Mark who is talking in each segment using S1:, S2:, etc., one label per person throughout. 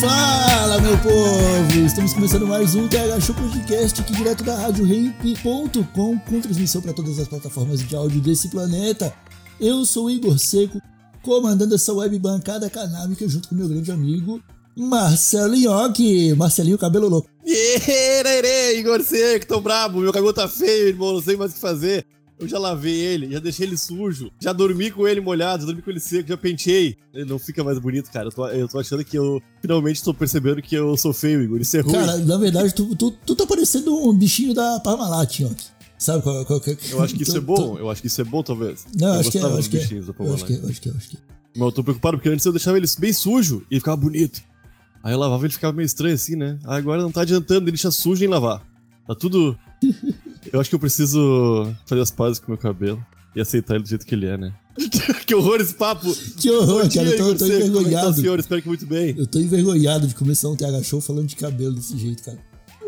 S1: Fala, meu povo! Estamos começando mais um TH Podcast aqui direto da Rádio Ramp.com com transmissão para todas as plataformas de áudio desse planeta. Eu sou o Igor Seco, comandando essa web bancada canábica junto com meu grande amigo Marcelo Nhoque. Marcelinho Cabelo Louco.
S2: Ierê, Igor Seco, tô brabo, meu cabelo tá feio, irmão, não sei mais o que fazer. Eu já lavei ele, já deixei ele sujo, já dormi com ele molhado, já dormi com ele seco, já penteei. Ele não fica mais bonito, cara. Eu tô, eu tô achando que eu finalmente tô percebendo que eu sou feio, Igor. Isso é ruim.
S1: Cara, na verdade, tu, tu, tu tá parecendo um bichinho da Parmalat, Nhoque. Sabe qual, qual, qual,
S2: eu acho que isso é bom, eu acho que isso é bom, talvez.
S1: Não,
S2: eu
S1: acho que é, acho que é. Eu acho que é, acho que é, acho que é.
S2: Mas eu tô preocupado porque antes eu deixava ele bem sujo e ficava bonito. Aí eu lavava e ele ficava meio estranho assim, né? Agora não tá adiantando, ele deixa sujo em lavar. Tá tudo. Eu acho que eu preciso fazer as pazes com o meu cabelo e aceitar ele do jeito que ele é, né? que horror esse papo!
S1: Que horror,
S2: dia,
S1: cara, eu tô,
S2: Igor
S1: tô
S2: é tá,
S1: envergonhado.
S2: senhor? Espero que muito bem.
S1: Eu tô envergonhado de começar um TH Show falando de cabelo desse jeito, cara.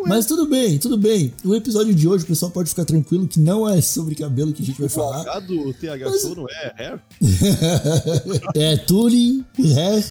S1: Mas tudo bem, tudo bem. O episódio de hoje, o pessoal pode ficar tranquilo que não é sobre cabelo que a gente vai falar.
S2: Do TH
S1: Mas-
S2: Show não é hair?
S1: é hair.
S2: Tune Hair.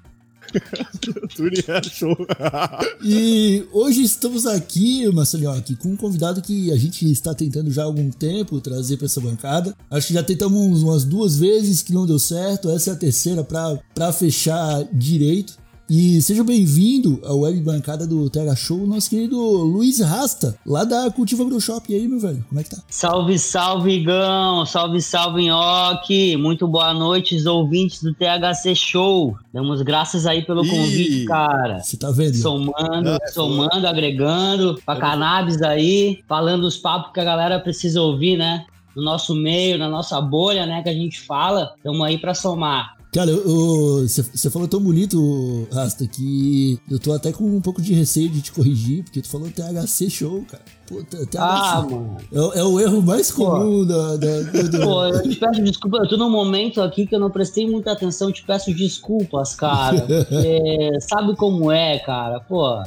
S1: E hoje estamos aqui, Marcelinho, aqui com um convidado que a gente está tentando já há algum tempo trazer para essa bancada. Acho que já tentamos umas duas vezes que não deu certo. Essa é a terceira para fechar direito. E seja bem-vindo à web bancada do TH Show, nosso querido Luiz Rasta, lá da Cultiva Agroshop. E aí, meu velho, como é que tá?
S3: Salve, salve, Igão! Salve, salve, Nhoque! Muito boa noite, os ouvintes do THC Show. Damos graças aí pelo
S2: Ih.
S3: convite, cara.
S1: Você tá vendo?
S3: Somando,
S2: é
S3: somando, agregando, pra cannabis aí, falando os papos que a galera precisa ouvir, né? No nosso meio, na nossa bolha, né? Que a gente fala. Tamo aí pra somar.
S1: Cara, você falou tão bonito, Rasta, que eu tô até com um pouco de receio de te corrigir, porque tu falou THC Show, cara. Pô, THC.
S3: Ah, mano.
S1: É, o- é o erro mais comum da, da- do, do-
S3: Pô, eu te peço desculpa, eu tô num momento aqui que eu não prestei muita atenção, eu te peço desculpas, cara. Porque sabe como é, cara? Pô,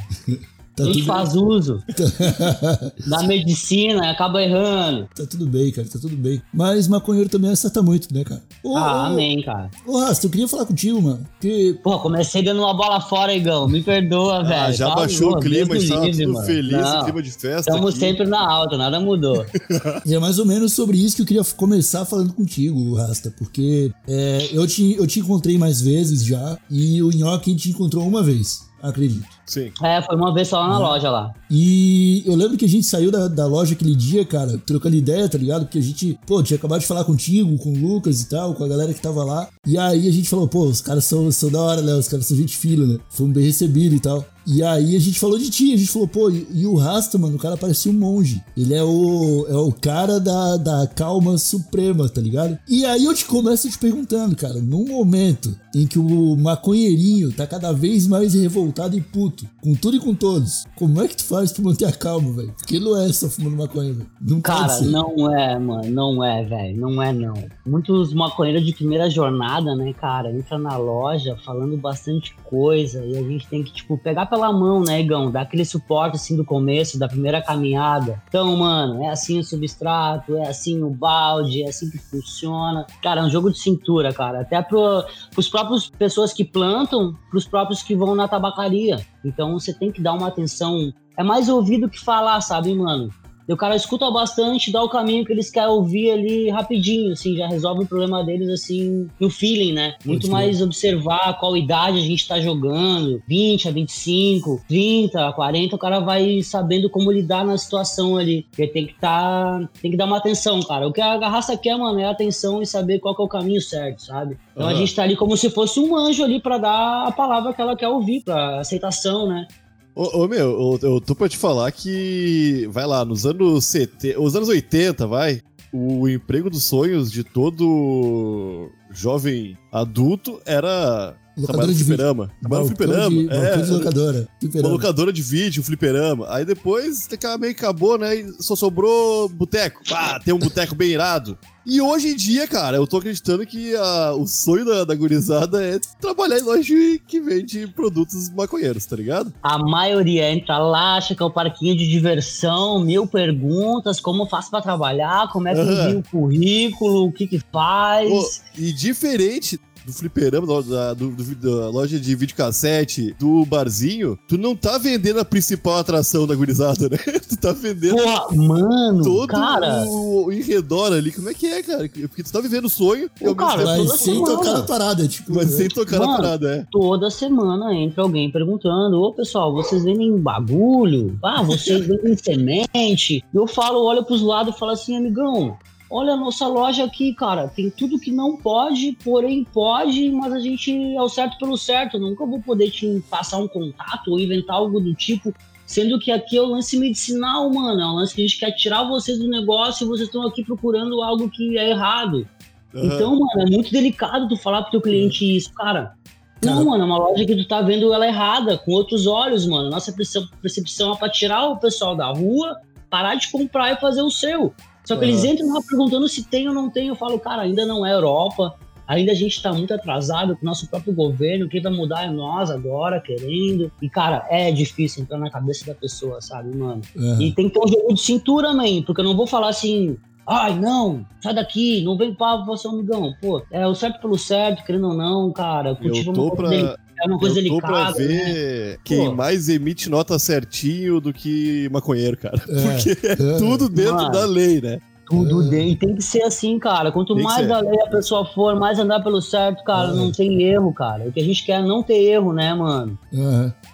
S1: Tá
S3: a gente
S1: tudo,
S3: faz uso da medicina e acaba errando.
S1: tá tudo bem, cara, tá tudo bem. Mas maconheiro também acerta muito, né, cara? Ô,
S3: Ah,
S1: ô,
S3: amém, cara.
S1: Ô, Rasta, eu queria falar contigo, mano. Porque,
S3: Pô, comecei dando uma bola fora, Igão. Me perdoa, velho.
S2: Ah, já
S3: Tá
S2: baixou o clima, estava
S3: livre,
S2: tudo
S3: mano.
S2: feliz,
S3: Não,
S2: clima de festa.
S3: Estamos
S2: aqui.
S3: sempre na alta, nada mudou.
S1: é mais ou menos sobre isso que eu queria começar falando contigo, Rasta. Porque é, eu, te, eu te encontrei mais vezes já, e o Nhoque te encontrou uma vez, acredito.
S2: Sim.
S3: É, foi uma vez só lá na
S1: Uhum.
S3: loja lá.
S1: E eu lembro que a gente saiu da, da loja aquele dia, cara, trocando ideia, tá ligado? Porque a gente, pô, tinha acabado de falar contigo, com o Lucas e tal, com a galera que tava lá. E aí a gente falou, pô, os caras são, são da hora, né? Os caras são gente fina, né? Fomos bem recebidos e tal. E aí a gente falou de ti, a gente falou, pô, e, o Rasta, mano, o cara parecia um monge. Ele é o, é o cara da, da calma suprema, tá ligado? E aí eu te começo te perguntando, cara, num momento em que o maconheirinho tá cada vez mais revoltado e puto, com tudo e com todos, como é que tu faz pra manter a calma, velho? Porque não é só fumando maconha, velho. Não
S3: Cara, não é, mano, não é, velho, não é não. Muitos maconheiros de primeira jornada, né, cara, entra na loja falando bastante coisa e a gente tem que, tipo, pegar pela mão, né, Igão, dar aquele suporte, assim, do começo, da primeira caminhada. Então, mano, é assim o substrato, é assim o balde, é assim que funciona. Cara, é um jogo de cintura, cara, até pro, pros próprios pessoas que plantam, pros próprios que vão na tabacaria. Então, você tem que dar uma atenção é mais ouvir do que falar, sabe, mano? E o cara escuta bastante, dá o caminho que eles querem ouvir ali rapidinho, assim, já resolve o problema deles, assim, no feeling, né? Muito
S1: Pode
S3: mais observar qual idade a gente tá jogando, 20 a 25, 30 a 40, o cara vai sabendo como lidar na situação ali. Porque tem que tá, tem que dar uma atenção, cara. O que a garraça quer, mano, é atenção e saber qual que é o caminho certo, sabe? Então a
S2: Aham.
S3: gente tá ali como se fosse um anjo ali pra dar a palavra que ela quer ouvir, pra aceitação, né?
S2: Ô, ô, meu, eu, eu tô pra te falar que, vai lá, nos anos 70, os anos 80, vai, o emprego dos sonhos de todo jovem adulto era
S1: Locadora de
S2: fliperama. No
S1: Balcão
S2: fliperama.
S1: de,
S2: É,
S1: de locadora.
S2: uma
S1: Fliperama.
S2: locadora de vídeo, fliperama. Aí depois até meio que acabou, né? E só sobrou boteco. Ah, tem um boteco bem irado. E hoje em dia, cara, eu tô acreditando que a- o sonho da, da gurizada é trabalhar em loja que vende produtos maconheiros, tá ligado?
S3: A maioria entra lá, acha que é o parquinho de diversão, mil perguntas, como eu faço pra trabalhar, como é que envia o currículo, o que que faz.
S2: Pô, e diferente do fliperama, da, do- do- da loja de videocassete, do barzinho, tu não tá vendendo a principal atração da gurizada, né? Tu tá vendendo
S3: Porra, mano,
S2: todo
S3: cara.
S2: o, o em redor ali. Como é que é, cara? Porque tu tá vivendo o sonho e ao
S3: Ô, cara.
S1: Mas sem
S3: semana.
S1: tocar na parada, tipo.
S2: Mas
S1: né?
S2: sem tocar na
S3: Mano,
S2: parada, é.
S3: Toda semana entra alguém perguntando: Ô pessoal, vocês vendem bagulho? Ah, vocês vendem semente? E eu falo, olho pros lados e falo assim, amigão. Olha a nossa loja aqui, cara. Tem tudo que não pode, porém pode, mas a gente é o certo pelo certo. Nunca vou poder te passar um contato ou inventar algo do tipo. Sendo que aqui é o lance medicinal, mano. É um lance que a gente quer tirar vocês do negócio e vocês estão aqui procurando algo que é errado.
S2: Aham.
S3: Então, mano, é muito delicado tu falar pro teu cliente isso, cara. Não,
S1: Cara.
S3: mano, é uma loja que tu tá vendo ela errada, com outros olhos, mano. Nossa perce- percepção é pra tirar o pessoal da rua, parar de comprar e fazer o seu. Só que eles entram lá perguntando se tem ou não tem. Eu falo, cara, ainda não é Europa. Ainda a gente tá muito atrasado com o nosso próprio governo. Quem vai mudar é nós agora, querendo. E, cara, é difícil entrar na cabeça da pessoa, sabe, mano?
S1: Aham.
S3: E tem que ter um jogo de cintura, man, porque eu não vou falar assim, ai, não, sai daqui, não vem pra você, amigão. Pô, é o certo pelo certo, querendo ou não, cara.
S2: Eu
S3: é uma
S2: tô pra,
S3: é uma coisa
S2: eu tô pra
S3: delicada. né?
S2: ver quem
S3: Pô.
S2: mais emite nota certinho do que maconheiro, cara.
S1: É,
S2: Porque é
S1: é.
S2: tudo dentro
S3: Mano.
S2: da lei, né?
S3: Tudo dentro. E tem que ser assim, cara. Quanto
S2: Tem
S3: mais da lei a pessoa for, mais andar pelo certo, cara,
S1: É.
S3: não tem erro, cara. O que a gente quer é não ter erro, né, mano?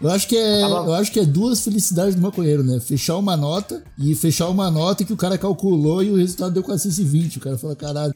S1: Eu acho que é, eu acho que é duas felicidades do maconheiro, né? Fechar uma nota e fechar uma nota que o cara calculou e o resultado deu 420. O cara fala, caralho,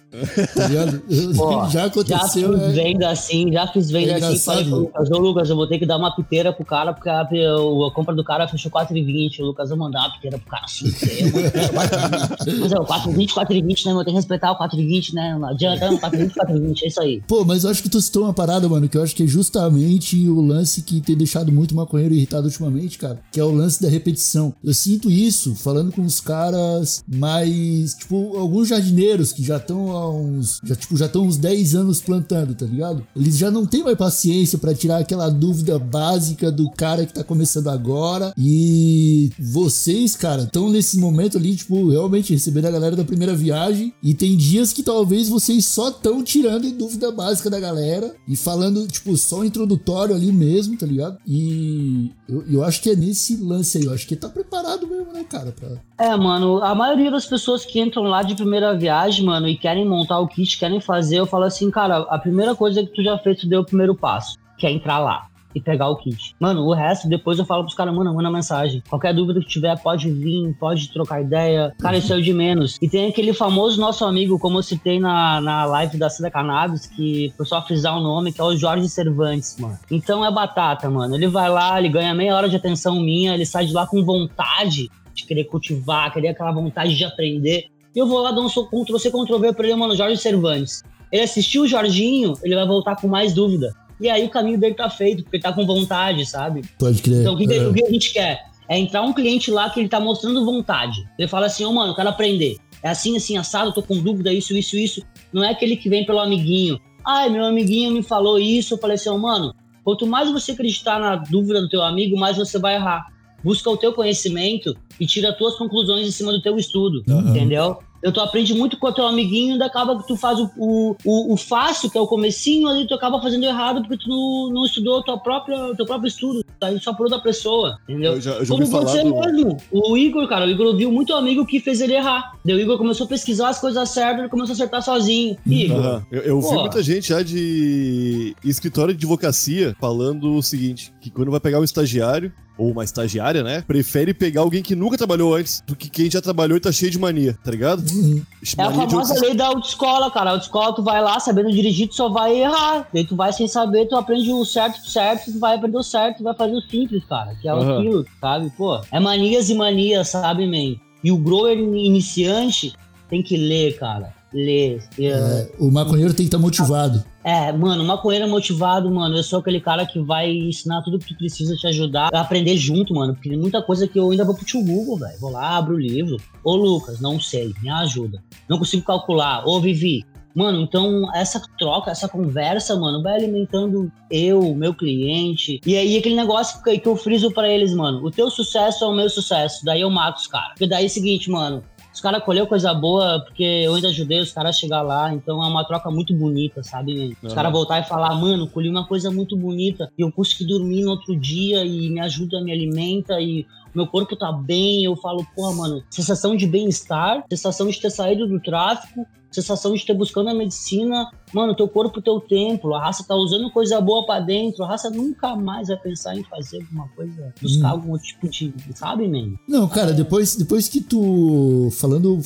S1: tá ligado?
S3: Pô,
S1: já
S3: Já
S1: aconteceu,
S3: fiz
S1: né?
S3: venda assim, já fiz venda
S1: É
S3: assim. Falei pro
S1: engraçado.
S3: Lucas, ô Lucas, eu vou ter que dar uma piteira pro cara, porque a, a compra do cara fechou 4,20. O Lucas, eu mandar uma piteira pro cara assim. 4,20. Mas é, o 4,20, 4,20, né? Eu tenho que respeitar o 4,20, né? Não adianta, 4,20, 4,20, é isso aí.
S1: Pô, mas eu acho que tu citou uma parada, mano, que eu acho que é justamente o lance que tem deixado muito maconheiro irritado ultimamente, cara, que é o lance da repetição. Eu sinto isso falando com os caras mais, tipo, alguns jardineiros que já estão há uns, já tipo, já estão uns 10 anos plantando, tá ligado? Eles já não têm mais paciência pra tirar aquela dúvida básica do cara que tá começando agora. E vocês, cara, estão nesse momento ali, tipo, realmente recebendo a galera da primeira viagem e tem dias que talvez vocês só estão tirando dúvida básica da galera e falando, tipo, só introdutório ali mesmo, tá ligado? E eu, eu acho que é nesse lance aí, eu acho que tá preparado mesmo, né, cara? Pra...
S3: É, mano, a maioria das pessoas que entram lá de primeira viagem, mano, e querem montar o kit, querem fazer, eu falo assim, cara, a primeira coisa que tu já fez, tu deu o primeiro passo, que é entrar lá e pegar o kit. Mano, o resto, depois eu falo pros caras, mano, manda mensagem. Qualquer dúvida que tiver, pode vir, pode trocar ideia. Cara, isso é o de menos. E tem aquele famoso nosso amigo, como eu citei na, na live da Cida Cannabis, que o pessoal frisar o nome, que é o Jorge Cervantes, mano. Então é batata, mano. Ele vai lá, ele ganha meia hora de atenção minha, ele sai de lá com vontade de querer cultivar, querer aquela vontade de aprender. E eu vou lá dar um Ctrl-C, Ctrl-V pra ele, mano, Jorge Cervantes. Ele assistiu o Jorginho, ele vai voltar com mais dúvida. E aí o caminho dele tá feito, porque ele tá com vontade, sabe?
S1: Pode crer.
S3: Então o que,
S1: É.
S3: o que a gente quer? É entrar um cliente lá que ele tá mostrando vontade. Ele fala assim, ô mano, eu quero aprender. É assim, assim, assado, tô com dúvida, isso, isso, isso. Não é aquele que vem pelo amiguinho. Ai, meu amiguinho me falou isso. Eu falei assim, ô mano, quanto mais você acreditar na dúvida do teu amigo, mais você vai errar. Busca o teu conhecimento e tira as tuas conclusões em cima do teu estudo,
S1: Uhum.
S3: entendeu? Eu tu aprende muito com o teu amiguinho e ainda acaba que tu faz o, o, o, fácil, que é o comecinho, ali tu acaba fazendo errado porque tu não, não estudou o teu próprio, o teu próprio estudo, tá indo só por outra pessoa, entendeu?
S2: Eu já, eu já
S3: Como você
S2: do...
S3: mesmo. O Igor, cara, o Igor viu muito amigo que fez ele errar. Daí o Igor começou a pesquisar as coisas certas, ele começou a acertar sozinho. Igor,
S2: Aham. Eu, eu vi muita gente já de escritório de advocacia falando o seguinte: que quando vai pegar um estagiário, ou uma estagiária, né? Prefere pegar alguém que nunca trabalhou antes do que quem já trabalhou e tá cheio de mania, tá ligado?
S1: Uhum.
S3: É a famosa
S2: outros-
S3: lei da autoescola, cara. A autoescola, tu vai lá sabendo dirigir, tu só vai errar. Daí tu vai sem saber, tu aprende o certo pro certo, tu vai aprender o certo, tu vai fazer o simples, cara. Que é
S2: Aham.
S3: aquilo, sabe? Pô, é manias e manias, sabe, man? E o grower iniciante, tem que ler, cara. Ler. É,
S1: o maconheiro tem que estar motivado.
S3: É, mano, maconheiro motivado, mano. Eu sou aquele cara que vai ensinar tudo que tu precisa te ajudar a aprender junto, mano. Porque tem muita coisa que eu ainda vou pro tio Google, velho. Vou lá, abro o livro. Ô, Lucas, não sei, me ajuda. Não consigo calcular. Ô, Vivi. Mano, então essa troca, essa conversa, mano, vai alimentando eu, meu cliente. E aí aquele negócio que eu friso pra eles, mano. O teu sucesso é o meu sucesso. Daí eu mato os caras. Porque daí é o seguinte, mano. Os caras colheu coisa boa, porque eu ainda ajudei os caras a chegar lá, então é uma troca muito bonita, sabe? Os
S2: Aham.
S3: caras voltar e falar, mano, colhi uma coisa muito bonita, e eu consegui dormir no outro dia, e me ajuda, me alimenta, e meu corpo tá bem, eu falo, porra, mano, sensação de bem-estar, sensação de ter saído do tráfico, sensação de ter buscando a medicina, mano, teu corpo, teu templo, a raça tá usando coisa boa pra dentro, a raça nunca mais vai pensar em fazer alguma coisa, buscar
S1: Hum.
S3: algum outro tipo de, sabe, man?
S1: Não, cara, depois, depois que tu. Falando.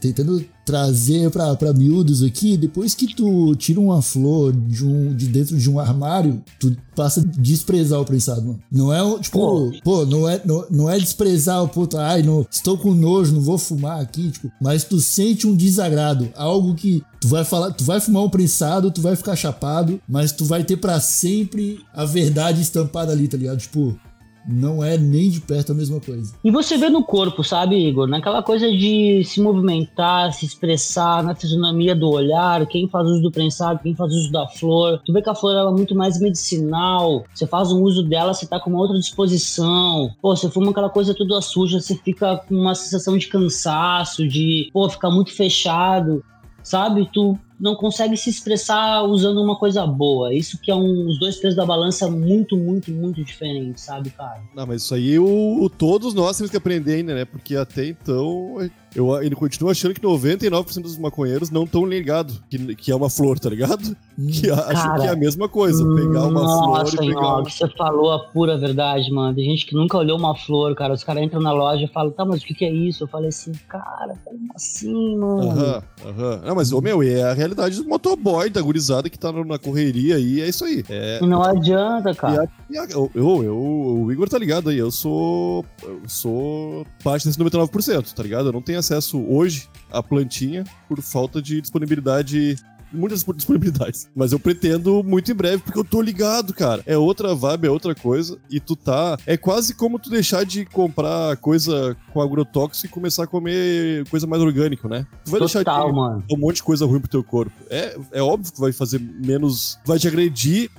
S1: tentando trazer pra, pra miúdos aqui, depois que tu tira uma flor de, um, de dentro de um armário, tu passa a desprezar o prensado, mano. Não é tipo,
S3: Pô.
S1: pô, não, é, não, não é desprezar o puto, ai, não, estou com nojo, não vou fumar aqui, tipo, mas tu sente um desagrado, algo que tu vai falar, tu vai fumar um prensado, tu vai ficar chapado, mas tu vai ter pra sempre a verdade estampada ali, tá ligado? Tipo, não é nem de perto a mesma coisa.
S3: E você vê no corpo, sabe, Igor? Naquela coisa de se movimentar, se expressar, na fisionomia do olhar, quem faz uso do prensado, quem faz uso da flor. Tu vê que a flor ela é muito mais medicinal. Você faz um uso dela, você tá com uma outra disposição. Pô, você fuma aquela coisa toda suja, você fica com uma sensação de cansaço, de, pô, ficar muito fechado. Sabe? Tu não consegue se expressar usando uma coisa boa. Isso que é um, os dois pesos da balança muito, muito, muito diferentes, sabe, cara?
S2: Não, mas isso aí o, o- todos nós temos que aprender ainda, né? Porque até então eu ainda continuo achando que 99% dos maconheiros não estão ligados que, que é uma flor, tá ligado?
S1: Hum.
S2: Que acham
S3: Cara,
S2: que é a mesma coisa, pegar uma
S3: Nossa,
S2: flor e pegar uma...
S3: você falou a pura verdade, mano. Tem gente que nunca olhou uma flor, cara. Os caras entram na loja e falam, tá, mas o que, que é isso? Eu falei assim, cara, como assim, mano?
S2: Aham, aham. Não, mas, ô, meu, é a realidade do motoboy, da gurizada que tá na correria aí, é isso aí. É,
S3: Não adianta, cara.
S2: E a- Eu, eu, eu- o Igor tá ligado aí, eu sou. Eu sou parte desse 99%, tá ligado? Eu não tenho acesso hoje à plantinha por falta de disponibilidade. Muitas disponibilidades. Mas eu pretendo muito em breve, porque eu tô ligado, cara. É outra vibe, é outra coisa. E tu tá. É quase como tu deixar de comprar coisa com agrotóxico e começar a comer coisa mais orgânica, né? Tu vai deixar
S3: Total,
S2: de
S3: mano.
S2: um monte de coisa ruim pro teu corpo. É, é óbvio que vai fazer menos. Vai te agredir.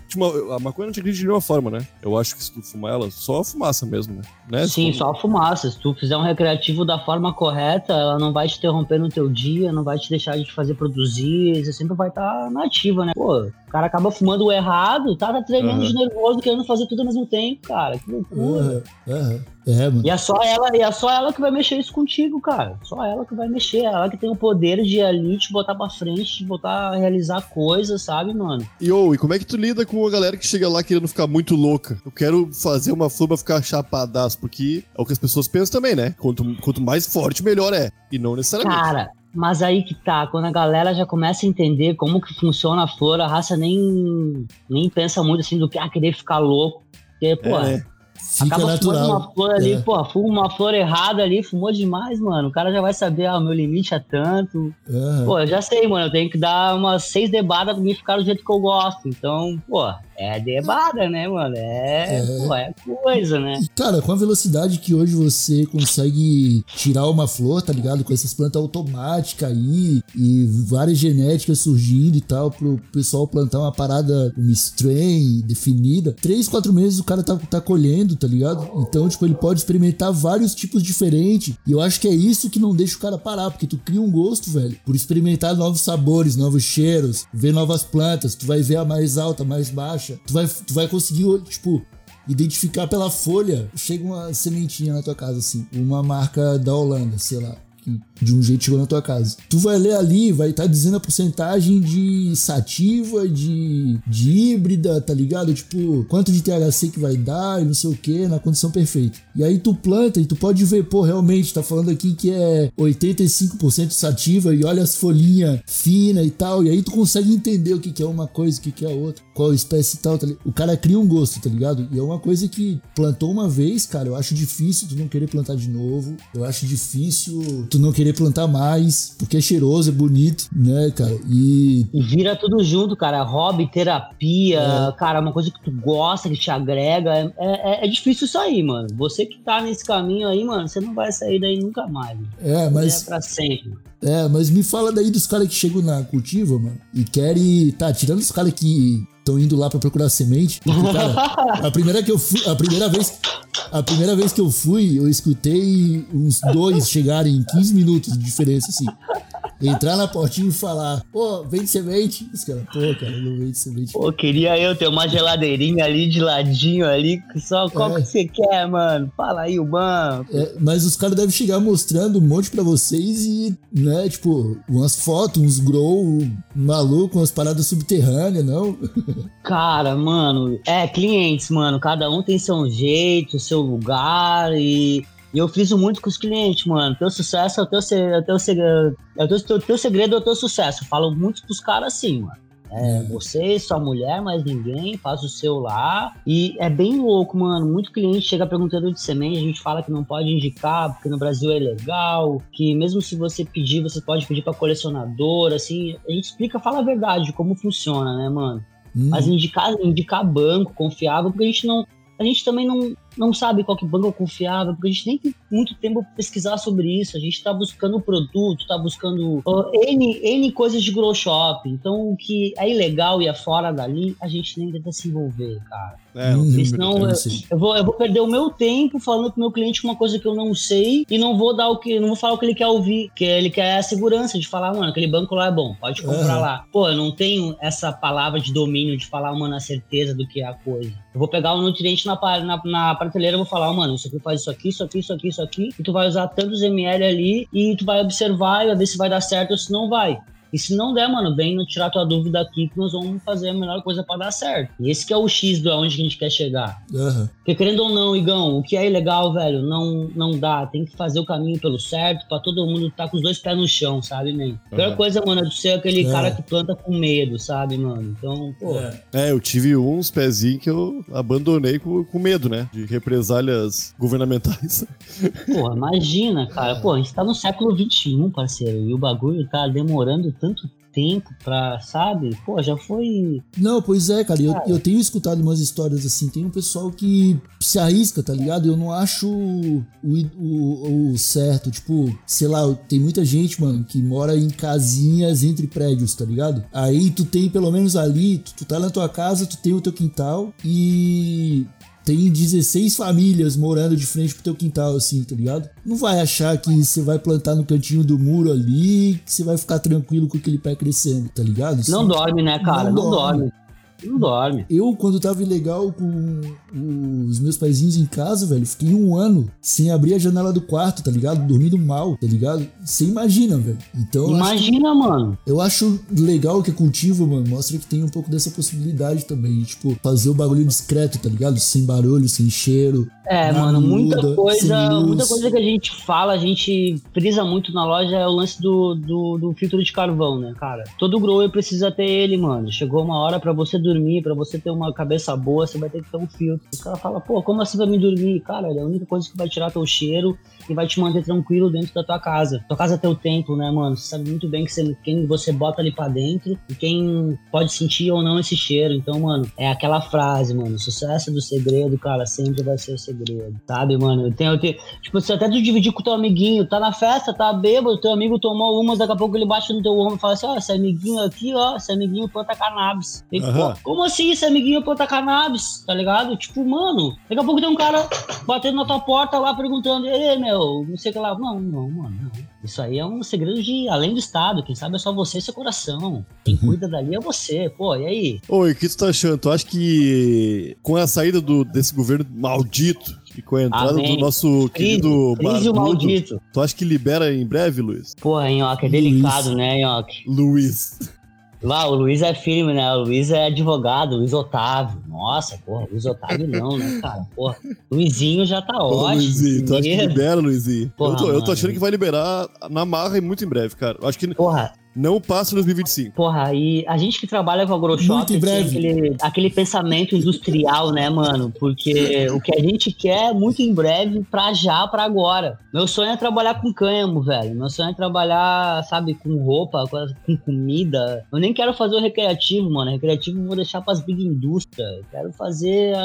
S2: a maconha não te agride de nenhuma forma, né? Eu acho que se tu fumar ela, só a fumaça mesmo, né? né?
S3: Sim,
S2: Se
S3: só a fumaça. Se tu fizer um recreativo da forma correta, ela não vai te interromper no teu dia, não vai te deixar de te fazer produzir, você sempre vai estar na ativa, né? Pô, o cara acaba fumando o errado, tá, tá tremendo
S2: Aham.
S3: de nervoso, querendo fazer tudo ao mesmo tempo, cara. Que loucura.
S1: Aham, aham. É, mano.
S3: E é só ela, e é só ela que vai mexer isso contigo, cara. Só ela que vai mexer, ela que tem o poder de ali te botar pra frente, te botar a realizar coisas, sabe, mano?
S2: E, ô, e como é que tu lida com a galera que chega lá querendo ficar muito louca? Eu quero fazer uma flor pra ficar chapadaço, porque é o que as pessoas pensam também, né? Quanto, quanto mais forte, melhor é. E não necessariamente.
S3: Cara, mas aí que tá, quando a galera já começa a entender como que funciona a flor, a raça nem, nem pensa muito assim do que ah, querer ficar louco. Porque, pô,
S2: É,
S3: acaba fumando
S1: natural.
S3: uma flor ali,
S1: É.
S3: pô, fuma uma flor errada ali, fumou demais, mano. O cara já vai saber, ah, o meu limite é tanto. Pô, eu já sei, mano, eu tenho que dar umas seis debadas pra mim ficar do jeito que eu gosto. Então, pô, é debada, né, mano? É,
S1: É.
S3: pô, é coisa, né?
S1: Cara, com a velocidade que hoje você consegue tirar uma flor, tá ligado? Com essas plantas automáticas aí e várias genéticas surgindo e tal, pro pessoal plantar uma parada, uma strain definida. Três, quatro meses o cara tá, tá colhendo, tá ligado? Então, tipo, ele pode experimentar vários tipos diferentes. E eu acho que é isso que não deixa o cara parar, porque tu cria um gosto, velho, por experimentar novos sabores, novos cheiros, ver novas plantas. Tu vai ver a mais alta, a mais baixa. Tu vai, tu vai conseguir, tipo, identificar pela folha, chega uma sementinha na tua casa, assim, uma marca da Holanda, sei lá. De um jeito chegou na tua casa. Tu vai ler ali, vai estar dizendo a porcentagem de sativa, de, de híbrida, tá ligado? Tipo, quanto de THC que vai dar e não sei o que, na condição perfeita. E aí tu planta e tu pode ver, pô, realmente, tá falando aqui que é 85% sativa e olha as folhinhas finas e tal. E aí tu consegue entender o que, que é uma coisa, o que, que é outra, qual espécie e tal. Tá o cara cria um gosto, tá ligado? E é uma coisa que plantou uma vez, cara, eu acho difícil tu não querer plantar de novo. Eu acho difícil tu não querer plantar mais, porque é cheiroso, é bonito, né, cara? E.
S3: E vira tudo junto, cara. Hobby, terapia,
S1: É.
S3: cara, uma coisa que tu gosta, que te agrega. É, é, é difícil sair, mano. Você que tá nesse caminho aí, mano, você não vai sair daí nunca mais.
S1: É,
S3: É
S1: mas.
S3: pra sempre.
S1: É, mas me fala daí dos caras que chegam na cultiva, mano, e querem. Tá, tirando os caras que estão indo lá pra procurar semente. Porque, cara, a primeira que eu fui. A primeira vez. A primeira vez que eu fui, eu escutei uns dois chegarem em 15 minutos de diferença, assim. Entrar na portinha e falar, pô, vende semente. Os caras, pô, cara, não vende semente.
S3: Pô, queria eu ter uma geladeirinha ali de ladinho ali, só qual
S1: É.
S3: que você quer, mano? Fala aí o banco.
S1: É, mas os caras devem chegar mostrando um monte pra vocês e, né, tipo, umas fotos, uns grow maluco, umas paradas subterrâneas, não?
S3: Cara, mano, é, clientes, mano, cada um tem seu jeito, seu lugar e, e eu friso muito com os clientes, mano. Teu sucesso é o teu, é o teu segredo, é o teu, teu, teu segredo é o teu sucesso. Eu falo muito pros caras assim, mano. É, você, sua mulher, mais ninguém, faz o seu lá. E é bem louco, mano. Muito cliente chega perguntando de semente, a gente fala que não pode indicar, porque no Brasil é legal, que mesmo se você pedir, você pode pedir pra colecionador, assim. A gente explica, fala a verdade, como funciona, né, mano?
S1: Hum,
S3: Mas indicar, indicar banco confiável, porque a gente não. A gente também não, não sabe qual que banco é confiável, porque a gente nem tem muito tempo pra pesquisar sobre isso. A gente tá buscando produto, tá buscando ó, N, N coisas de grow shop. Então, o que é ilegal e é fora dali, a gente nem tenta se envolver, cara.
S2: É, não
S1: Hum,
S3: Porque senão
S1: eu
S3: eu,
S1: sei.
S3: eu vou, eu vou perder o meu tempo falando pro meu cliente uma coisa que eu não sei e não vou dar o que. Não vou falar o que ele quer ouvir. Que ele quer a segurança de falar, mano, aquele banco lá é bom, pode comprar
S1: Aham.
S3: lá. Pô, eu não tenho essa palavra de domínio de falar, mano, a certeza do que é a coisa. Eu vou pegar o nutriente na, na, na prateleira e vou falar, ó, mano, isso aqui faz isso aqui, isso aqui, isso aqui, isso aqui, e tu vai usar tantos ml ali e tu vai observar e vai ver se vai dar certo ou se não vai. E se não der, mano, vem tirar tua dúvida aqui que nós vamos fazer a melhor coisa pra dar certo. E esse que é o X do aonde que a gente quer chegar.
S1: aham.
S3: Porque querendo ou não, Igão, o que é ilegal, velho, não, não dá. Tem que fazer o caminho pelo certo pra todo mundo tá com os dois pés no chão, sabe, man? A pior
S2: Uhum.
S3: coisa, mano, é tu ser aquele
S1: É.
S3: cara que planta com medo, sabe, mano? Então, pô.
S1: É.
S2: É, eu tive uns pezinhos que eu abandonei com, com medo, né? De represálias governamentais.
S3: Porra, imagina, cara. Pô, a gente tá no século XXI, parceiro. E o bagulho tá demorando tanto tempo pra, sabe? Pô, já foi.
S1: Não, pois é, cara, eu, eu tenho escutado umas histórias assim, tem um pessoal que se arrisca, tá ligado? Eu não acho o, o, o certo, tipo, sei lá, tem muita gente, mano, que mora em casinhas entre prédios, tá ligado? Aí tu tem pelo menos ali, tu, tu tá na tua casa, tu tem o teu quintal e tem 16 famílias morando de frente pro teu quintal, assim, tá ligado? Não vai achar que você vai plantar no cantinho do muro ali, que você vai ficar tranquilo com aquele pé crescendo, tá ligado?
S3: Não
S1: Isso-
S3: dorme, né, cara?
S1: Não
S3: Não,
S1: dorme.
S3: dorme. Não dorme.
S1: Eu, quando tava ilegal com os meus paizinhos em casa, velho, fiquei um ano sem abrir a janela do quarto, tá ligado? Dormindo mal, tá ligado? Você imagina, velho. Então,
S3: Imagina, mano.
S1: eu acho legal que a cultivo, mano, mostra que tem um pouco dessa possibilidade também. Tipo, fazer o bagulho discreto, tá ligado? Sem barulho, sem cheiro.
S3: É, mano, muita
S1: muda,
S3: coisa, muita coisa que a gente fala, a gente frisa muito na loja é o lance do, do, do filtro de carvão, né, cara? Todo grower precisa ter ele, mano. Chegou uma hora pra você dormir, pra você ter uma cabeça boa, você vai ter que ter um filtro. O cara fala, pô, como assim vai me dormir? Cara, é a única coisa que vai tirar teu cheiro e vai te manter tranquilo dentro da tua casa. Tua casa é teu templo, né, mano? Você sabe muito bem que você, quem você bota ali pra dentro e quem pode sentir ou não esse cheiro. Então, mano, é aquela frase, mano. O sucesso do segredo, cara, sempre vai ser o segredo. Sabe, mano? Eu tenho, eu tenho, tipo, se até tu dividir com teu amiguinho, tá na festa, tá bêbado, teu amigo tomou umas, daqui a pouco ele bate no teu ombro e fala assim: ó, esse amiguinho aqui, ó, esse amiguinho planta cannabis.
S2: Aham.
S3: pô, como assim esse amiguinho planta cannabis? Tá ligado? Tipo, mano, daqui a pouco tem um cara batendo na tua porta lá perguntando: ei, meu, não sei o que lá. Não, não, mano, não. Isso aí é um segredo de além do Estado. Quem sabe é só você e seu coração. Quem cuida dali é você. Pô, e aí?
S2: Oi, o que tu tá achando? Tu acha que com a saída do, desse governo maldito e com a entrada
S3: Amém.
S2: do nosso querido
S3: Crise maldito.
S2: tu acha que libera em breve, Luiz?
S3: Porra, Nhoque, é delicado, né, Nhoque?
S2: Luiz.
S3: Lá, o Luiz é firme, né? O Luiz é advogado, Luiz Otávio. Nossa, porra, Luiz Otávio não, né, cara? Porra, Luizinho já tá
S2: Ô,
S3: ótimo.
S2: Luizinho, tu acha que libera, Luizinho?
S3: Porra,
S2: eu, tô, eu tô achando que vai liberar na marra e muito em breve, cara. Acho que
S3: Porra,
S2: Não passa em 2025.
S3: Porra, e a gente que trabalha com agroshop
S1: em
S3: tem aquele, aquele pensamento industrial, né, mano? Porque o que a gente quer é muito em breve, pra já, pra agora. Meu sonho é trabalhar com cânhamo, velho. Meu sonho é trabalhar, sabe, com roupa, com, com comida. Eu nem quero fazer o recreativo, mano. Recreativo eu vou deixar pras big indústrias. Eu Quero fazer,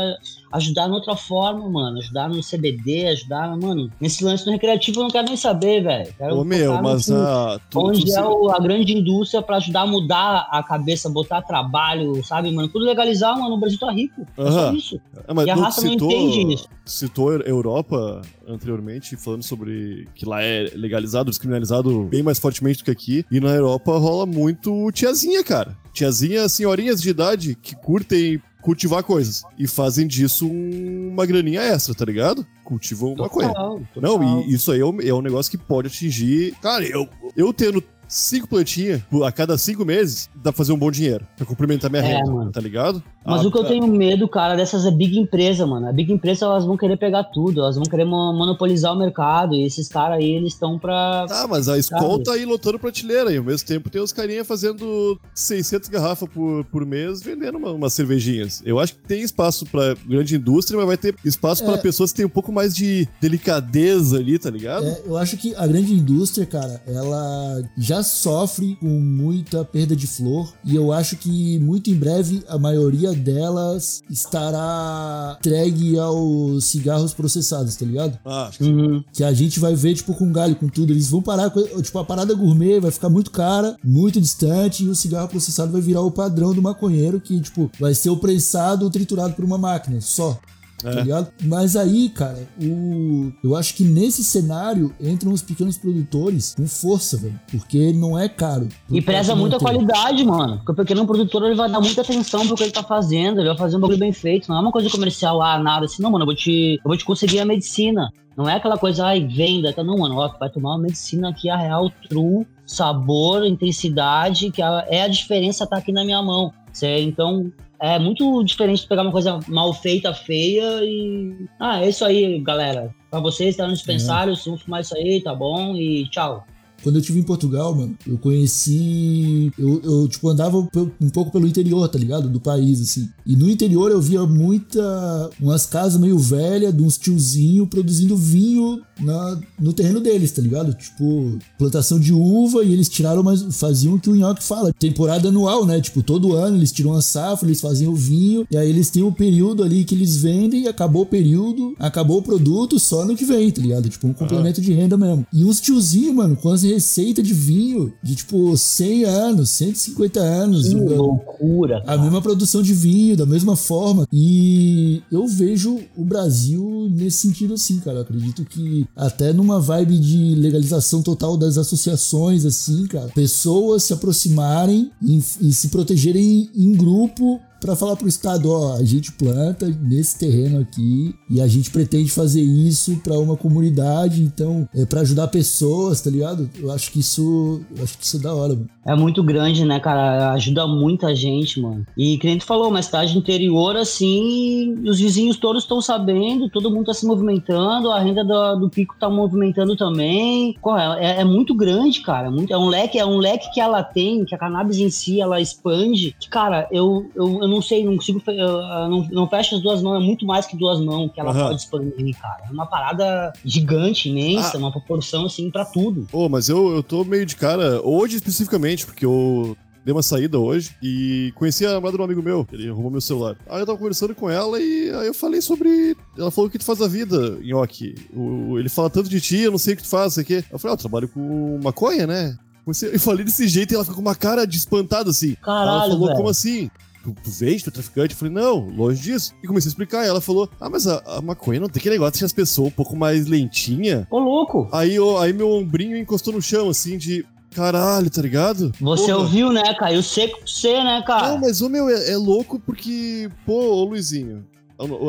S3: ajudar em outra forma, mano. Ajudar no CBD, ajudar, mano. Nesse lance no recreativo eu não quero nem saber, velho. Quero
S2: Ô, meu,
S3: no
S2: mas a. tu-
S3: Onde
S2: tu-
S3: é o- a grande indústria pra ajudar a mudar a cabeça, botar trabalho, sabe, mano? Tudo legalizar, mano. O Brasil tá rico. É só
S2: Aham.
S3: isso.
S2: Mas
S3: E a raça não entende isso.
S2: citou a Europa anteriormente, falando sobre que lá é legalizado, descriminalizado bem mais fortemente do que aqui. E na Europa rola muito tiazinha, cara. Tiazinha, senhorinhas de idade que curtem cultivar coisas. E fazem disso um- uma graninha extra, tá ligado? Cultivam.
S3: Total, total.
S2: Não, e isso aí é um, é um negócio que pode atingir. Cara, eu, eu tendo cinco plantinhas a cada cinco meses, dá pra fazer um bom dinheiro. Pra complementar minha
S3: É,
S2: renda,
S3: mano.
S2: tá ligado?
S3: Mas
S2: Ah,
S3: o que eu
S2: tá.
S3: tenho medo, cara, dessas é big empresa, mano. A big empresa, elas vão querer pegar tudo. Elas vão querer mo- monopolizar o mercado. E esses caras aí, eles estão pra...
S2: Tá, mas a Skol tá aí lotando prateleira e ao mesmo tempo tem os carinha fazendo 600 garrafas por, por mês vendendo uma- umas cervejinhas. Eu acho que tem espaço pra grande indústria, mas vai ter espaço pra
S1: É.
S2: pessoas que têm um pouco mais de delicadeza ali, tá ligado?
S1: É, eu acho que a grande indústria, cara, ela já sofre com muita perda de flor e eu acho que muito em breve a maioria delas estará entregue aos cigarros processados, tá ligado?
S2: Ah, acho que
S3: Uhum.
S1: Que a gente vai ver, tipo, com galho, com tudo. Eles vão parar, com- tipo, a parada gourmet vai ficar muito cara, muito distante, e o cigarro processado vai virar o padrão do maconheiro, que, tipo, vai ser o prensado ou triturado por uma máquina, só. Tá
S2: É.
S1: ligado? Mas aí, cara, o... eu acho que nesse cenário entram os pequenos produtores com força, velho. Porque não é caro.
S3: E preza muito a qualidade, mano. Porque o pequeno produtor ele vai dar muita atenção pro que ele tá fazendo, ele vai fazer um bagulho bem feito. Não é uma coisa comercial, ah, nada assim, não, mano. Eu vou te, eu vou te conseguir a medicina. Não é aquela coisa, ai, venda. Tá, não, mano, ó, vai tomar uma medicina aqui, a real, true, sabor, intensidade, que é a diferença tá aqui na minha mão. Então, é muito diferente de pegar uma coisa mal feita, feia e. Ah, é isso aí, galera. Pra vocês, tá no dispensário, se fumar isso aí, tá bom, e tchau.
S1: Quando eu estive em Portugal, mano, eu conheci. Eu, eu, tipo, andava um pouco pelo interior, tá ligado? Do país, assim. E no interior eu via muita. umas casas meio velhas, de uns tiozinhos produzindo vinho na, no terreno deles, tá ligado? Tipo, plantação de uva e eles tiraram, mas faziam o que o Nhoque fala. Temporada anual, né? Tipo, todo ano eles tiram a safra, eles faziam o vinho, e aí eles têm o período ali que eles vendem, e acabou o período, acabou o produto, só no que vem, tá ligado? Tipo, um complemento de renda mesmo. E uns tiozinhos, mano, com as receitas de vinho de tipo 100 anos, 150 anos.
S3: Que
S1: mano.
S3: loucura.
S1: A mesma produção de vinho, da mesma forma. E eu vejo o Brasil nesse sentido assim, cara. Eu acredito que até numa vibe de legalização total das associações, assim, cara, pessoas se aproximarem e, e se protegerem em grupo pra falar pro Estado, ó, a gente planta nesse terreno aqui e a gente pretende fazer isso pra uma comunidade, então é para ajudar pessoas, tá ligado? Eu acho que isso, eu acho que isso é da hora, mano.
S3: É muito grande, né, cara? Ajuda muita gente, mano. E que nem tu falou, uma cidade interior, assim, os vizinhos todos estão sabendo, todo mundo tá se movimentando, a renda do, do pico tá movimentando também. Pô, é, é muito grande, cara. É, muito- é um leque, é um leque que ela tem, que a cannabis em si ela expande. Que, cara, eu, eu, eu não sei, não consigo. eu, eu não, não fecho as duas mãos, é muito mais que duas mãos que ela
S2: Aham.
S3: pode expandir, cara. É uma parada gigante, imensa,
S2: Ah.
S3: uma proporção, assim, pra tudo.
S2: Ô, mas eu, eu tô meio de cara, hoje especificamente, porque eu dei uma saída hoje e conheci a namorada de um amigo meu, ele arrumou meu celular. Aí eu tava conversando com ela e aí eu falei sobre. Ela falou o que tu faz da vida, Nhoque. O, ele fala tanto de ti, eu não sei o que tu faz, sei o quê. Eu falei, ah, eu trabalho com maconha, né? Eu falei desse jeito e ela ficou com uma cara de espantada assim. ela
S3: Caralho,
S2: falou,
S3: velho.
S2: como assim? Tu, tu vende, tu é traficante? Eu falei, não, longe disso. E comecei a explicar. E ela falou, ah, mas a, a maconha não tem aquele negócio de as pessoas um pouco mais lentinha.
S3: Ô, louco!
S2: Aí, eu- aí meu ombrinho encostou no chão, assim, de caralho, tá ligado?
S3: Você
S2: Porra.
S3: ouviu, né? Caiu seco pra você, né, cara?
S2: Não, mas, ô meu, é, é louco porque, pô, ô Luizinho,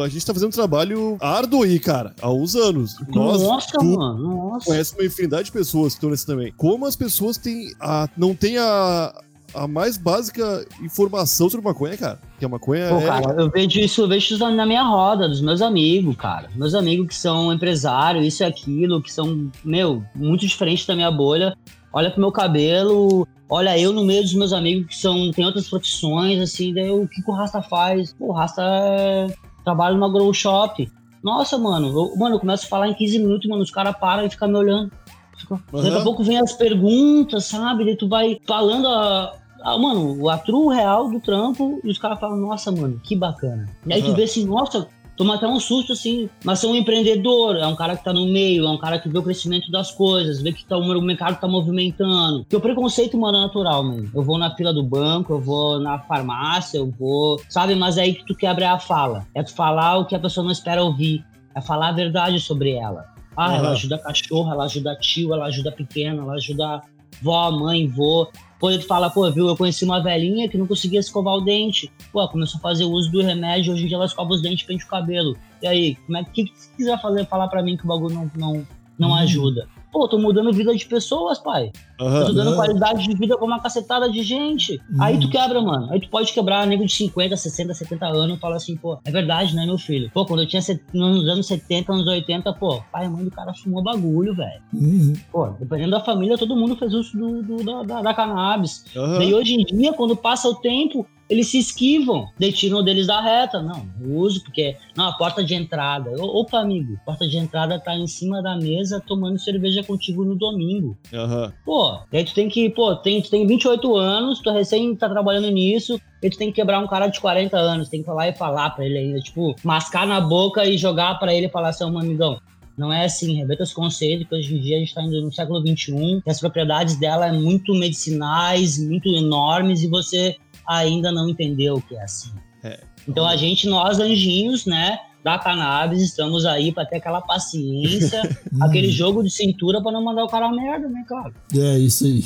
S2: a, gente tá fazendo um trabalho árduo aí, cara, há uns anos. Nós,
S3: Nossa,
S2: tu
S3: mano, nossa.
S2: conhece uma infinidade de pessoas que estão nesse também. Como as pessoas têm a, não têm a, a mais básica informação sobre maconha, cara. Que a maconha
S3: Pô,
S2: é...
S3: cara, eu vejo isso, eu vejo isso na minha roda, dos meus amigos, cara. Meus amigos que são empresários, isso e aquilo, que são, meu, muito diferentes da minha bolha. Olha pro meu cabelo, olha eu no meio dos meus amigos que são tem outras profissões, assim, daí o que, que o Rasta faz? Pô, o Rasta é, trabalha numa grow shop. Nossa, mano, eu, mano, eu começo a falar em 15 minutos, mano, os caras param e ficam me olhando. Fica- Daqui a pouco vem as perguntas, sabe? Daí tu vai falando a. a- mano, a true real do trampo, e os caras falam, nossa, mano, que bacana. E aí tu
S2: Aham.
S3: vê assim, nossa, toma até um susto assim, mas é um empreendedor, é um cara que tá no meio, é um cara que vê o crescimento das coisas, vê que tá, o mercado tá movimentando. Porque o preconceito, mano, é natural, mano. Eu vou na fila do banco, eu vou na farmácia, eu vou. Sabe, mas é aí que tu quebra a fala. É tu falar o que a pessoa não espera ouvir. É falar a verdade sobre ela. Ah,
S2: Aham.
S3: ela ajuda cachorro, ela ajuda tio, ela ajuda pequeno, ela ajuda vó, mãe, vô. Pô, ele fala, pô, viu, eu conheci uma velhinha que não conseguia escovar o dente. Pô, começou a fazer uso do remédio, hoje em dia ela escova os dentes e pente o cabelo. E aí, como é que, que você quiser fazer, falar pra mim que o bagulho não, não, não
S1: Hum.
S3: ajuda? Pô, tô mudando vida de pessoas, pai. Eu tô dando
S1: Não.
S3: qualidade de vida pra uma cacetada de gente. Aí tu quebra, mano. Aí tu pode quebrar nego de 50, 60, 70 anos e fala assim, pô, é verdade, né, meu filho? Pô, quando eu tinha nos anos 70, anos 80, pô, pai e mãe do cara fumou bagulho, velho.
S1: Uhum.
S3: Pô, dependendo da família, todo mundo fez uso do, do- da, da, da cannabis. Daí hoje em dia, quando passa o tempo, eles se esquivam, daí tiram deles da reta. Não, uso porque. Não, a porta de entrada. Opa, amigo, porta de entrada tá em cima da mesa tomando cerveja contigo no domingo.
S2: Aham.
S3: Pô, daí tu tem que, pô, tem, tu tem 28 anos, tu recém tá trabalhando nisso, e tu tem que quebrar um cara de 40 anos, tem que falar e falar pra ele ainda, tipo, mascar na boca e jogar pra ele e falar assim, amigão, não é assim, rebenta os conceitos, que hoje em dia a gente tá indo no século XXI, e as propriedades dela é muito medicinais, muito enormes, e você ainda não entendeu o que é assim.
S2: É.
S3: Então a gente, nós anjinhos, né, da cannabis, estamos aí pra ter aquela paciência, aquele jogo de cintura pra não mandar o cara a merda, né, cara?
S1: É, isso aí.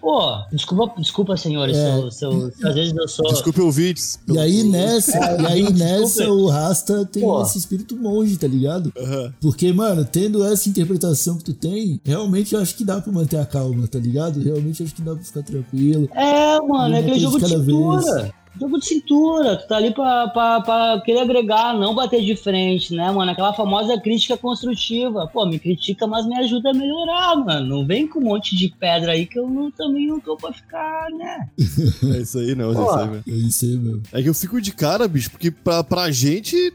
S3: Pô, desculpa, desculpa senhores,
S1: É.
S3: se, eu- se eu- se às vezes eu sou.
S2: Desculpe ouvintes.
S1: E aí nessa, e aí
S3: desculpa.
S1: nessa o Rasta tem
S3: Pô.
S1: esse espírito monge, tá ligado?
S2: Aham.
S1: Porque, mano, tendo essa interpretação que tu tem, realmente eu acho que dá pra manter a calma, tá ligado? Realmente eu acho que dá pra ficar tranquilo.
S3: É, mano, é aquele jogo
S1: de
S3: de
S1: cada
S3: cintura. Jogo de cintura, tu tá ali pra, pra, pra querer agregar, não bater de frente, né, mano? Aquela famosa crítica construtiva. Pô, me critica, mas me ajuda a melhorar, mano. Não vem com um monte de pedra aí que eu não, também não tô pra ficar, né?
S2: É isso aí, não. É
S3: Pô.
S2: isso aí, velho.
S1: É isso aí, meu.
S2: É que eu fico de cara, bicho, porque pra, pra gente.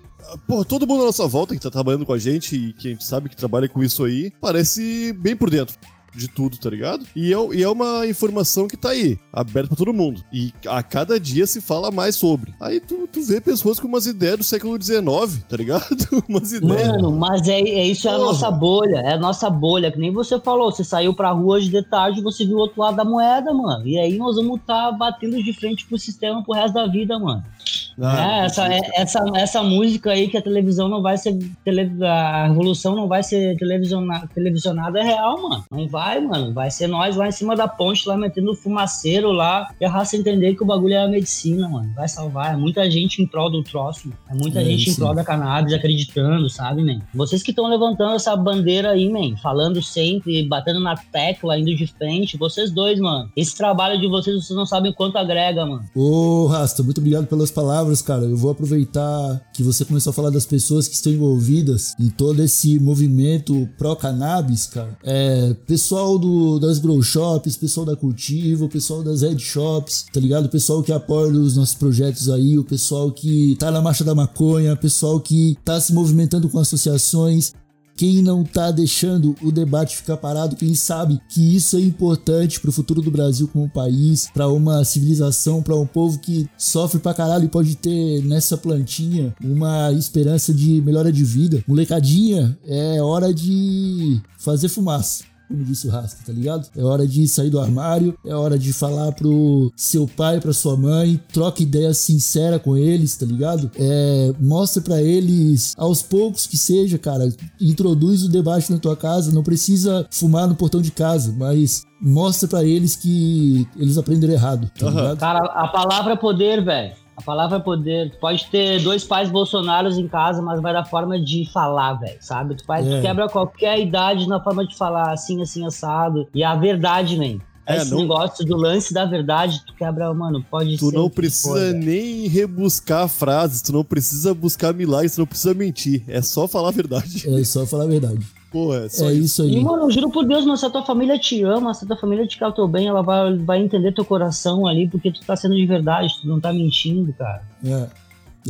S2: Porra, todo mundo à nossa volta que tá trabalhando com a gente e que a gente sabe que trabalha com isso aí, parece bem por dentro de tudo, tá ligado? E é, e é uma informação que tá aí, aberta pra todo mundo. E a cada dia se fala mais sobre. Aí tu, tu vê pessoas com umas ideias do século XIX, tá ligado? umas ideias.
S3: Mano, mas é, é isso, é a nossa bolha, é a nossa bolha, que nem você falou, você saiu pra rua hoje de tarde e você viu o outro lado da moeda, mano. E aí nós vamos estar batendo de frente pro sistema pro resto da vida, mano.
S2: Ah,
S3: é, essa, é- essa, essa música aí que a televisão não vai ser. Tele, a revolução não vai ser televisiona, televisionada é real, mano. Não vai, mano. Vai ser nós lá em cima da ponte, lá metendo fumaceiro lá, e a raça entender que o bagulho é a medicina, mano. Vai salvar. É muita gente em prol do troço. mano. É muita
S1: É,
S3: gente em prol da cannabis, acreditando, sabe, man? Vocês que estão levantando essa bandeira aí, man, falando sempre, batendo na tecla, indo de frente, vocês dois, mano. Esse trabalho de vocês, vocês não sabem quanto agrega, mano.
S1: Ô, Rasta, muito obrigado pelas palavras, cara. Eu vou aproveitar que você começou a falar das pessoas que estão envolvidas em todo esse movimento pró-cannabis, cara. É, pessoal do, das grow shops, pessoal da Cultivo, pessoal das head shops, tá ligado? Pessoal que apoia os nossos projetos aí, o pessoal que tá na marcha da maconha, pessoal que tá se movimentando com associações. Quem não tá deixando o debate ficar parado, quem sabe que isso é importante pro futuro do Brasil como país, pra uma civilização, pra um povo que sofre pra caralho e pode ter nessa plantinha uma esperança de melhora de vida. Molecadinha, é hora de fazer fumaça como disse o Rasta, tá ligado? É hora de sair do armário, é hora de falar pro seu pai, pra sua mãe, troca ideia sincera com eles, tá ligado? É, mostra pra eles, aos poucos que seja, cara, introduz o debate na tua casa, não precisa fumar no portão de casa, mas mostra pra eles que eles aprenderam errado, tá ligado?
S3: Cara, a palavra é poder, velho. A palavra é poder. Tu pode ter dois pais bolsonaros em casa, mas vai da forma de falar, velho, sabe? Tu, vai, tu
S1: É.
S3: quebra qualquer idade na forma de falar, assim, assim, assado. E a verdade, man.
S2: É,
S3: Esse
S2: não-
S3: negócio do lance da verdade, tu quebra, mano, pode
S2: Tu
S3: ser.
S2: não
S3: o que for,
S2: precisa
S3: velho.
S2: nem rebuscar frases, tu não precisa buscar milagres, tu não precisa mentir. É só falar a verdade.
S1: É só falar a verdade.
S2: Pô, é só
S1: É
S2: isso.
S1: isso
S3: E,
S1: aí.
S3: mano, eu juro por Deus, mano, se a tua família te ama, se a tua família te quer o teu bem, ela vai, vai entender teu coração ali, porque tu tá sendo de verdade, tu não tá mentindo, cara.
S1: É,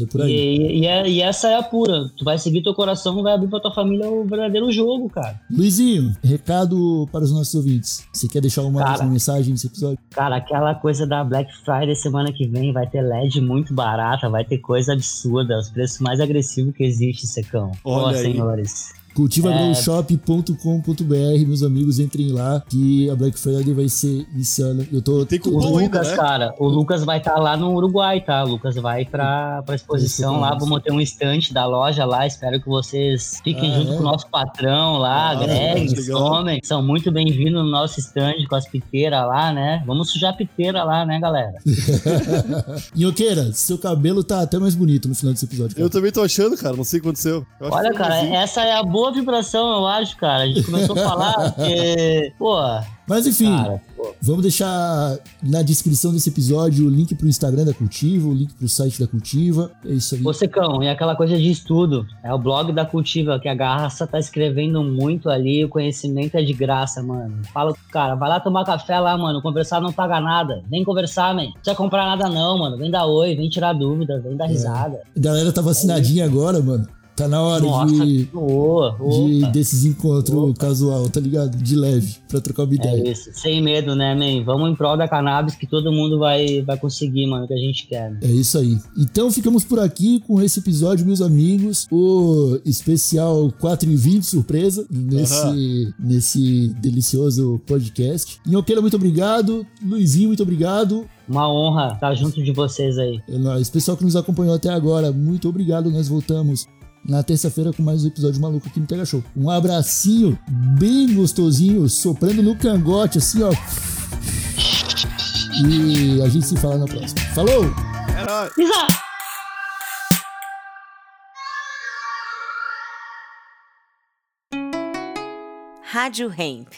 S1: é por aí.
S3: E, e, é- e essa é a pura. Tu vai seguir teu coração, vai abrir pra tua família o verdadeiro jogo, cara.
S1: Luizinho, recado para os nossos ouvintes. Você quer deixar uma
S3: Cara.
S1: mensagem nesse episódio?
S3: Cara, aquela coisa da Black Friday semana que vem vai ter LED muito barata, vai ter coisa absurda, os preços mais agressivos que existe, secão.
S2: Olha
S3: Ó,
S2: aí.
S3: senhores.
S1: cultivagrowshop.com.br, meus amigos, entrem lá que a Black Friday vai ser insana. Eu tô
S2: Tem
S3: O
S2: cupom ainda,
S3: Lucas,
S2: né?
S3: cara, o Lucas vai estar lá no Uruguai, tá? O Lucas vai pra, pra exposição lá, vamos ter um estante da loja lá. Espero que vocês fiquem
S1: Ah,
S3: junto
S1: é?
S3: com o nosso patrão lá,
S2: Ah,
S3: Greg,
S2: legal.
S3: Somem. São muito bem-vindos no nosso stand com as piteiras lá, né? Vamos sujar a piteira lá, né, galera?
S1: Inhoqueira, seu cabelo tá até mais bonito no final desse episódio. cara.
S2: Eu também tô achando, cara. Não sei o que aconteceu.
S3: Olha, cara,
S2: assim.
S3: essa é a boa vibração, eu acho, cara. A gente começou a falar porque, pô,
S1: Mas enfim,
S3: cara, pô,
S1: vamos deixar na descrição desse episódio o link pro Instagram da Cultiva, o link pro site da Cultiva. É isso aí.
S3: Ô, Secão, e aquela coisa de estudo. É o blog da Cultiva, que a Garraça tá escrevendo muito ali, o conhecimento é de graça, mano. Fala cara, vai lá tomar café lá, mano. Conversar não paga nada. Vem conversar, man. Não precisa comprar nada, não, mano. Vem dar oi, vem tirar dúvidas, vem dar risada.
S1: A galera tá vacinadinha agora, mano. Tá na hora
S3: Nossa,
S1: de,
S3: boa,
S1: de
S3: opa.
S1: desses encontros casual, tá ligado? De leve, pra trocar uma
S3: É
S1: ideia.
S3: isso, sem medo, né, man? Vamos em prol da cannabis que todo mundo vai, vai conseguir, mano, o que a gente quer. né?
S1: É isso aí. Então ficamos por aqui com esse episódio, meus amigos. O especial 4 e 20 surpresa nesse, nesse delicioso podcast. Inhoqueira, muito obrigado. Luizinho, muito obrigado.
S3: Uma honra estar junto de vocês aí.
S1: É nóis. Pessoal que nos acompanhou até agora, muito obrigado. Nós voltamos na terça-feira com mais um episódio maluco aqui no Pega Show. Um abracinho bem gostosinho, soprando no cangote, assim, ó. E a gente se fala na próxima. Falou!
S2: É!
S4: Rádio Hemp.